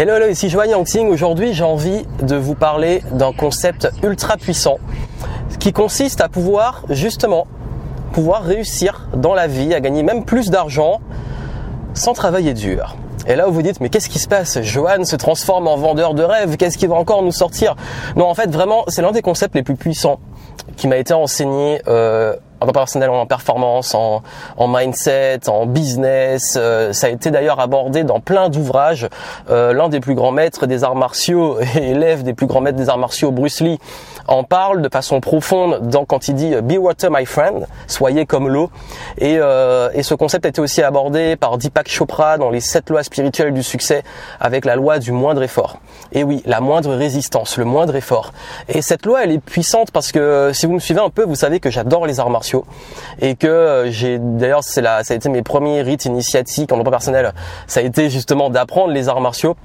Hello, hello, ici Joanne Yangting. Aujourd'hui, j'ai envie de vous parler d'un concept ultra puissant qui consiste à pouvoir justement pouvoir réussir dans la vie, à gagner même plus d'argent sans travailler dur. Et là, vous vous dites, mais qu'est-ce qui se passe? Johan se transforme en vendeur de rêves. Qu'est-ce qui va encore nous sortir? Non, en fait, vraiment, c'est l'un des concepts les plus puissants qui m'a été enseigné euh, en personnel, en performance, en, en mindset, en business. Euh, ça a été d'ailleurs abordé dans plein d'ouvrages. Euh, L'un des plus grands maîtres des arts martiaux et élève des plus grands maîtres des arts martiaux, Bruce Lee, en parle de façon profonde dans, quand il dit Be water my friend, soyez comme l'eau. Et, euh, et ce concept a été aussi abordé par Deepak Chopra dans les sept lois spirituelles du succès avec la loi du moindre effort. Et oui, la moindre résistance, le moindre effort. Et cette loi, elle est puissante parce que si vous me suivez un peu, vous savez que j'adore les arts martiaux et que euh, j'ai d'ailleurs c'est la ça a été mes premiers rites initiatiques en emploi personnel. Ça a été justement d'apprendre les arts martiaux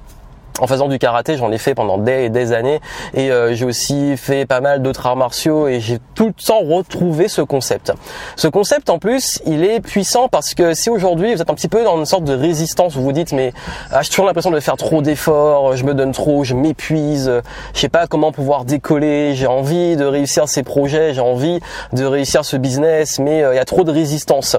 en faisant du karaté, j'en ai fait pendant des et des années et euh, j'ai aussi fait pas mal d'autres arts martiaux et j'ai tout le temps retrouvé ce concept. Ce concept en plus, il est puissant parce que si aujourd'hui vous êtes un petit peu dans une sorte de résistance, vous vous dites mais ah, j'ai toujours l'impression de faire trop d'efforts, je me donne trop, je m'épuise, je sais pas comment pouvoir décoller, j'ai envie de réussir ces projets, j'ai envie de réussir ce business, mais euh, il y a trop de résistance.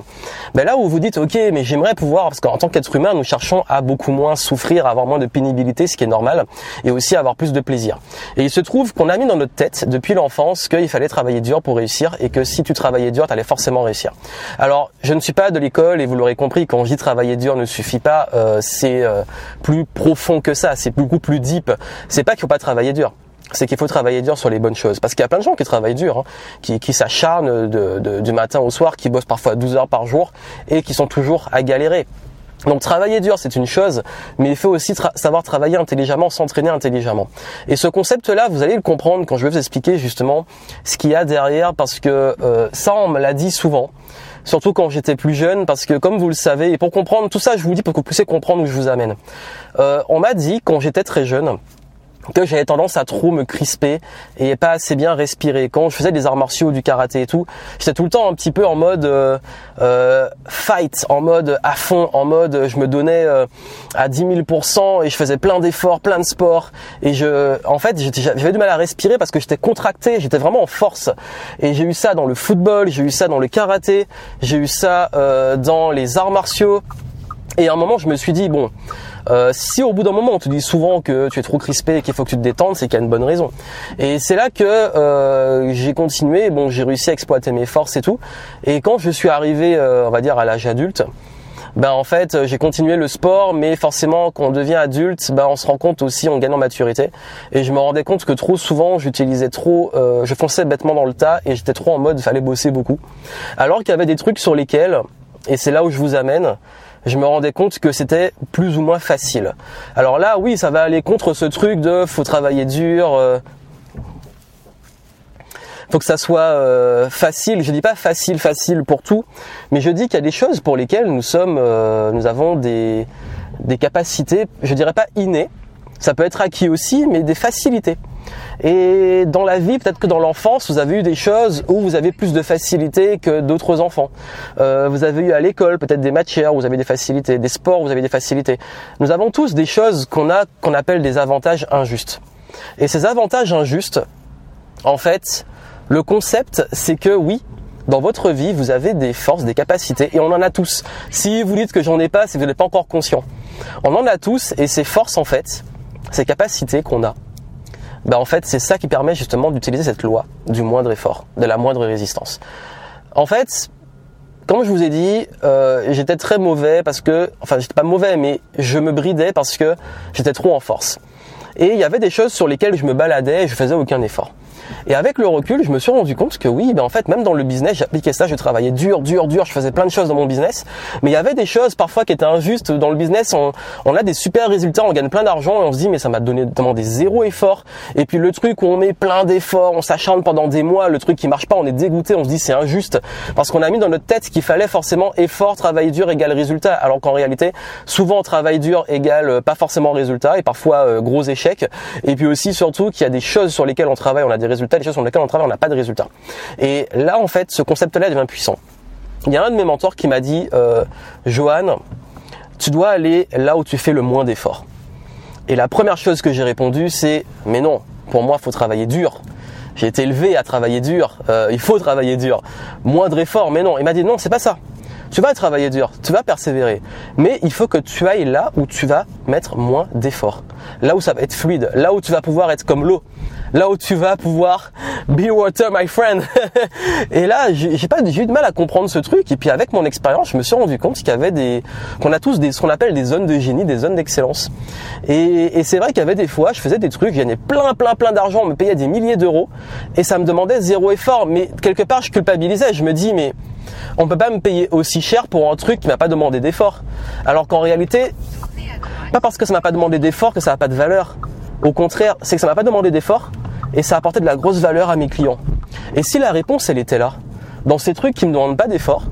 Ben là où vous dites ok mais j'aimerais pouvoir parce qu'en tant qu'être humain nous cherchons à beaucoup moins souffrir, à avoir moins de pénibilité ce qui est normal, et aussi avoir plus de plaisir. Et il se trouve qu'on a mis dans notre tête depuis l'enfance qu'il fallait travailler dur pour réussir et que si tu travaillais dur, tu allais forcément réussir. Alors, je ne suis pas de l'école et vous l'aurez compris, quand je dis travailler dur ne suffit pas, euh, c'est euh, plus profond que ça, c'est beaucoup plus deep. C'est pas qu'il faut pas travailler dur c'est qu'il faut travailler dur sur les bonnes choses. Parce qu'il y a plein de gens qui travaillent dur, hein, qui, qui s'acharnent du matin au soir, qui bossent parfois 12 heures par jour et qui sont toujours à galérer. Donc travailler dur, c'est une chose, mais il faut aussi savoir travailler intelligemment, s'entraîner intelligemment. Et ce concept-là, vous allez le comprendre quand je vais vous expliquer justement ce qu'il y a derrière, parce que euh, ça, on me l'a dit souvent, surtout quand j'étais plus jeune, parce que comme vous le savez, et pour comprendre tout ça, je vous dis pour que vous puissiez comprendre où je vous amène. Euh, on m'a dit quand j'étais très jeune, que j'avais tendance à trop me crisper et pas assez bien respirer. Quand je faisais des arts martiaux, du karaté et tout, j'étais tout le temps un petit peu en mode euh, euh fight, en mode à fond, en mode je me donnais euh, à 10 000% et je faisais plein d'efforts, plein de sports et je, en fait, j'avais du mal à respirer parce que j'étais contracté, j'étais vraiment en force. Et j'ai eu ça dans le football, j'ai eu ça dans le karaté, j'ai eu ça euh, dans les arts martiaux. Et à un moment, je me suis dit bon. Euh, si au bout d'un moment on te dit souvent que tu es trop crispé et qu'il faut que tu te détendes, c'est qu'il y a une bonne raison. Et c'est là que euh, j'ai continué, bon j'ai réussi à exploiter mes forces et tout. Et quand je suis arrivé, euh, on va dire à l'âge adulte, ben en fait j'ai continué le sport, mais forcément quand on devient adulte, ben on se rend compte aussi on gagne en maturité. Et je me rendais compte que trop souvent j'utilisais trop, je fonçais bêtement dans le tas et j'étais trop en mode fallait bosser beaucoup. Alors qu'il y avait des trucs sur lesquels, et c'est là où je vous amène, je me rendais compte que c'était plus ou moins facile. Alors là, oui, ça va aller contre ce truc de faut travailler dur. Euh, faut que ça soit euh, facile. Je dis pas facile, facile pour tout, mais je dis qu'il y a des choses pour lesquelles nous euh, avons des, capacités, je dirais pas innées. Ça peut être acquis aussi, mais des facilités. Et dans la vie, peut-être que dans l'enfance, vous avez eu des choses où vous avez plus de facilité que d'autres enfants. Euh, vous avez eu à l'école peut-être des matières où vous avez des facilités, des sports où vous avez des facilités. Nous avons tous des choses qu'on a qu'on appelle des avantages injustes. Et ces avantages injustes, en fait, le concept, c'est que oui, dans votre vie, vous avez des forces, des capacités, et on en a tous. Si vous dites que j'en ai pas, c'est que vous n'êtes pas encore conscient. On en a tous, et ces forces, en fait, ces capacités qu'on a, bah en fait c'est ça qui permet justement d'utiliser cette loi du moindre effort, de la moindre résistance. En fait, comme je vous ai dit, euh, j'étais très mauvais parce que, enfin j'étais pas mauvais, mais je me bridais parce que j'étais trop en force. Et il y avait des choses sur lesquelles je me baladais et je faisais aucun effort. Et avec le recul, je me suis rendu compte que oui, ben en fait, même dans le business, j'appliquais ça, je travaillais dur, dur, dur, je faisais plein de choses dans mon business, mais il y avait des choses parfois qui étaient injustes. Dans le business, on, on a des super résultats, on gagne plein d'argent et on se dit mais ça m'a donné demandé zéro effort. Et puis le truc où on met plein d'efforts, on s'acharne pendant des mois, le truc qui marche pas, on est dégoûté, on se dit c'est injuste parce qu'on a mis dans notre tête qu'il fallait forcément effort, travail dur égale résultat, alors qu'en réalité, souvent travail dur égale euh, pas forcément résultat et parfois euh, gros échec. Et puis aussi surtout qu'il y a des choses sur lesquelles on travaille, on a des résultats les choses sur lesquelles on travaille, on n'a pas de résultats. Et là, en fait, ce concept-là devient puissant. Il y a un de mes mentors qui m'a dit, euh, Johan, tu dois aller là où tu fais le moins d'efforts. Et la première chose que j'ai répondu, c'est mais non, pour moi, il faut travailler dur. J'ai été élevé à travailler dur. Euh, il faut travailler dur. Moindre effort, mais non. Il m'a dit non, c'est pas ça. Tu vas travailler dur, tu vas persévérer, mais il faut que tu ailles là où tu vas mettre moins d'efforts, là où ça va être fluide, là où tu vas pouvoir être comme l'eau, là où tu vas pouvoir be water my friend. et là, j'ai pas eu de mal à comprendre ce truc et puis avec mon expérience, je me suis rendu compte qu'il y avait des qu'on a tous des ce qu'on appelle des zones de génie, des zones d'excellence. Et, et c'est vrai qu'il y avait des fois, je faisais des trucs, je gagnais plein plein plein d'argent, on me payait des milliers d'euros et ça me demandait zéro effort, mais quelque part je culpabilisais, je me dis mais on peut pas me payer aussi cher pour un truc qui m'a pas demandé d'effort. Alors qu'en réalité, pas parce que ça m'a pas demandé d'effort que ça n'a pas de valeur. Au contraire, c'est que ça m'a pas demandé d'effort et ça a apporté de la grosse valeur à mes clients. Et si la réponse elle était là, dans ces trucs qui me demandent pas d'effort,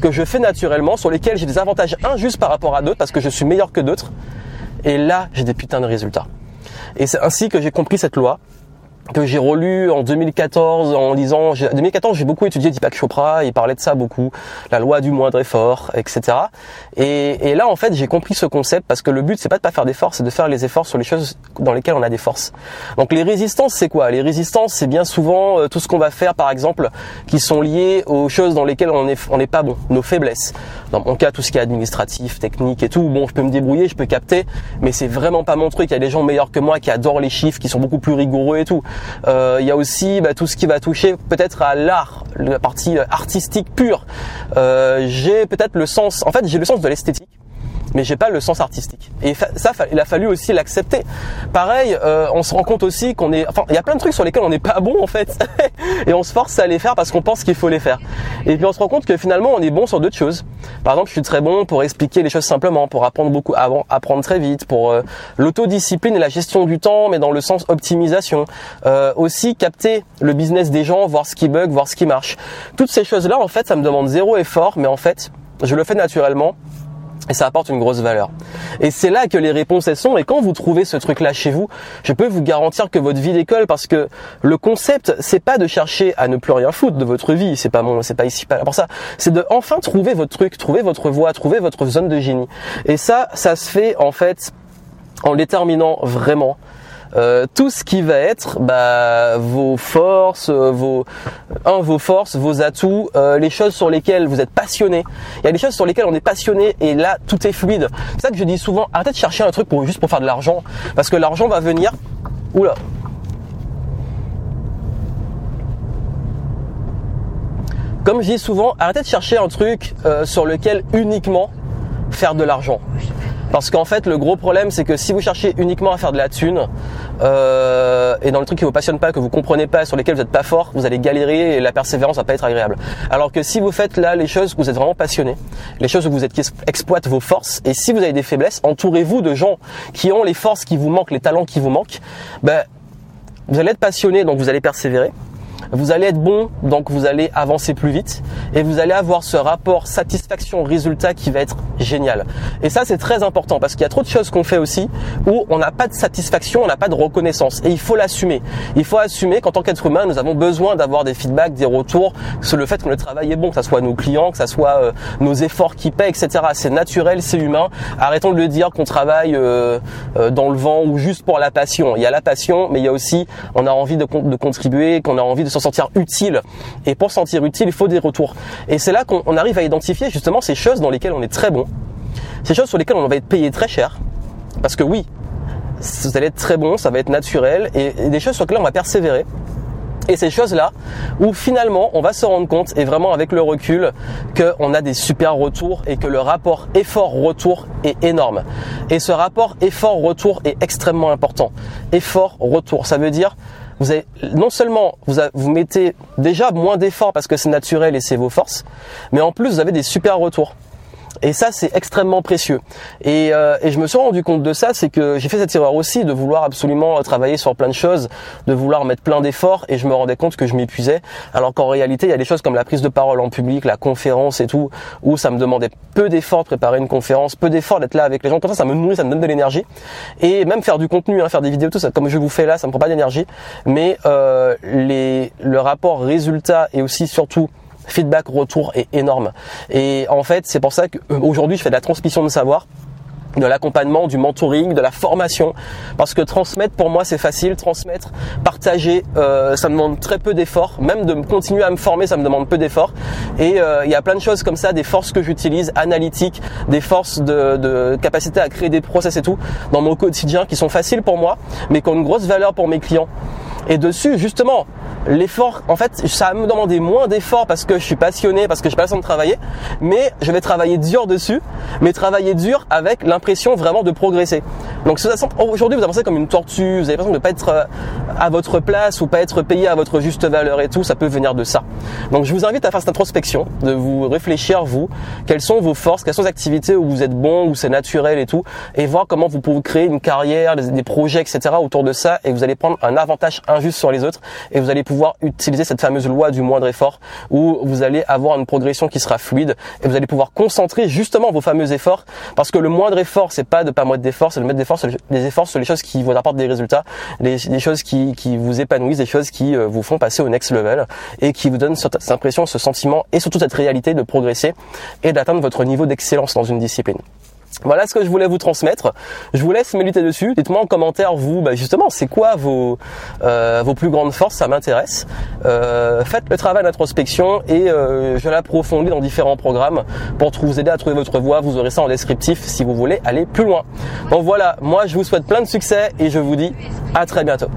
que je fais naturellement, sur lesquels j'ai des avantages injustes par rapport à d'autres parce que je suis meilleur que d'autres, et là j'ai des putains de résultats. Et c'est ainsi que j'ai compris cette loi que j'ai relu en 2014 en lisant 2014 j'ai beaucoup étudié Deepak Chopra il parlait de ça beaucoup la loi du moindre effort etc et, et là en fait j'ai compris ce concept parce que le but c'est pas de pas faire d'efforts c'est de faire les efforts sur les choses dans lesquelles on a des forces. Donc les résistances c'est quoi? Les résistances c'est bien souvent euh, tout ce qu'on va faire par exemple qui sont liées aux choses dans lesquelles on est on n'est pas bon nos faiblesses dans mon cas tout ce qui est administratif technique et tout bon je peux me débrouiller je peux capter mais c'est vraiment pas mon truc. Il y a des gens meilleurs que moi qui adorent les chiffres qui sont beaucoup plus rigoureux et tout. Euh, il y a aussi bah, tout ce qui va toucher peut-être à l'art, la partie artistique pure. Euh, j'ai peut-être le sens, en fait j'ai le sens de l'esthétique mais j'ai pas le sens artistique. Et ça, il a fallu aussi l'accepter. Pareil, euh, on se rend compte aussi qu'on est, enfin, il y a plein de trucs sur lesquels on n'est pas bon en fait, et on se force à les faire parce qu'on pense qu'il faut les faire. Et puis on se rend compte que finalement on est bon sur d'autres choses. Par exemple, je suis très bon pour expliquer les choses simplement, pour apprendre beaucoup, apprendre très vite, pour euh, l'autodiscipline et la gestion du temps, mais dans le sens optimisation. Euh, aussi capter le business des gens, voir ce qui bug, voir ce qui marche. Toutes ces choses-là, en fait, ça me demande zéro effort, mais en fait, je le fais naturellement et ça apporte une grosse valeur. Et c'est là que les réponses elles sont. Et quand vous trouvez ce truc-là chez vous, je peux vous garantir que votre vie d'école, parce que le concept, c'est pas de chercher à ne plus rien foutre de votre vie. C'est pas mon, c'est pas ici, pas pour ça. C'est de enfin trouver votre truc, trouver votre voie, trouver votre zone de génie. Et ça, ça se fait en fait en déterminant vraiment euh, tout ce qui va être bah, vos forces, euh, vos, forces, vos atouts, euh, les choses sur lesquelles vous êtes passionné. Il y a des choses sur lesquelles on est passionné et là tout est fluide. C'est ça que je dis souvent. Arrêtez de chercher un truc juste pour faire de l'argent, parce que l'argent va venir. Oula. Comme je dis souvent, arrêtez de chercher un truc sur lequel uniquement faire de l'argent. Parce qu'en fait, le gros problème, c'est que si vous cherchez uniquement à faire de la thune, euh, et dans le truc qui vous passionne pas, que vous comprenez pas, sur lesquels vous n'êtes pas fort, vous allez galérer et la persévérance va pas être agréable. Alors que si vous faites là les choses où vous êtes vraiment passionné, les choses où vous êtes qui exploitent vos forces, et si vous avez des faiblesses, entourez-vous de gens qui ont les forces qui vous manquent, les talents qui vous manquent, ben, vous allez être passionné, donc vous allez persévérer vous allez être bon, donc vous allez avancer plus vite et vous allez avoir ce rapport satisfaction-résultat qui va être génial. Et ça, c'est très important parce qu'il y a trop de choses qu'on fait aussi où on n'a pas de satisfaction, on n'a pas de reconnaissance et il faut l'assumer. Il faut assumer qu'en tant qu'être humain, nous avons besoin d'avoir des feedbacks, des retours sur le fait que le travail est bon, que ce soit nos clients, que ce soit euh, nos efforts qui paient, etc. C'est naturel, c'est humain. Arrêtons de le dire qu'on travaille euh, euh, dans le vent ou juste pour la passion. Il y a la passion, mais il y a aussi, on a envie de, de contribuer, qu'on a envie de sentir utile. Et pour sentir utile, il faut des retours. Et c'est là qu'on arrive à identifier justement ces choses dans lesquelles on est très bon, ces choses sur lesquelles on va être payé très cher. Parce que oui, vous allez être très bon, ça va être naturel, et, des choses sur lesquelles on va persévérer. Et ces choses-là, où finalement on va se rendre compte, et vraiment avec le recul, qu'on a des super retours et que le rapport effort-retour est énorme. Et ce rapport effort-retour est extrêmement important. Effort-retour, ça veut dire vous avez non seulement vous, vous mettez déjà moins d'efforts parce que c'est naturel et c'est vos forces, mais en plus vous avez des super retours. Et ça, c'est extrêmement précieux. Et, euh, et, je me suis rendu compte de ça, c'est que j'ai fait cette erreur aussi de vouloir absolument travailler sur plein de choses, de vouloir mettre plein d'efforts, et je me rendais compte que je m'épuisais. Alors qu'en réalité, il y a des choses comme la prise de parole en public, la conférence et tout, où ça me demandait peu d'efforts de préparer une conférence, peu d'efforts d'être là avec les gens. Comme ça, ça me nourrit, ça me donne de l'énergie. Et même faire du contenu, hein, faire des vidéos, tout ça, comme je vous fais là, ça me prend pas d'énergie. Mais euh, les, le rapport résultat et aussi surtout feedback retour est énorme. Et en fait, c'est pour ça qu'aujourd'hui, je fais de la transmission de savoir de l'accompagnement, du mentoring, de la formation. Parce que transmettre, pour moi, c'est facile. Transmettre, partager, euh, ça me demande très peu d'efforts. Même de continuer à me former, ça me demande peu d'efforts. Et euh, il y a plein de choses comme ça, des forces que j'utilise, analytiques, des forces de, capacité à créer des process et tout, dans mon quotidien, qui sont faciles pour moi, mais qui ont une grosse valeur pour mes clients. Et dessus, justement, l'effort, en fait, ça va me demander moins d'efforts parce que je suis passionné, parce que j'ai pas le temps de travailler, mais je vais travailler dur dessus, mais travailler dur avec l'impression vraiment de progresser. Donc aujourd'hui vous avancez comme une tortue, vous avez l'impression de pas être euh, à votre place ou pas être payé à votre juste valeur et tout, ça peut venir de ça. Donc je vous invite à faire cette introspection, de vous réfléchir vous, quelles sont vos forces, quelles sont les activités où vous êtes bon, où c'est naturel et tout, et voir comment vous pouvez créer une carrière, des projets, etc. autour de ça, et vous allez prendre un avantage injuste sur les autres, et vous allez pouvoir utiliser cette fameuse loi du moindre effort où vous allez avoir une progression qui sera fluide et vous allez pouvoir concentrer justement vos fameux efforts parce que le moindre effort c'est pas de pas mettre d'efforts, c'est de mettre d'efforts, les efforts sur les choses qui vous apportent des résultats, les, choses qui, qui vous épanouissent, des choses qui euh, vous font passer au next level et qui vous donnent cette impression, ce sentiment et surtout cette réalité de progresser et d'atteindre votre niveau d'excellence dans une discipline. Voilà ce que je voulais vous transmettre. Je vous laisse méditer dessus. Dites-moi en commentaire, vous, bah, justement, c'est quoi vos, euh, vos plus grandes forces? Ça m'intéresse. Euh, faites le travail d'introspection et euh, je l'approfondis dans différents programmes pour vous aider à trouver votre voie. Vous aurez ça en descriptif si vous voulez aller plus loin. Donc voilà, moi je vous souhaite plein de succès et je vous dis à très bientôt.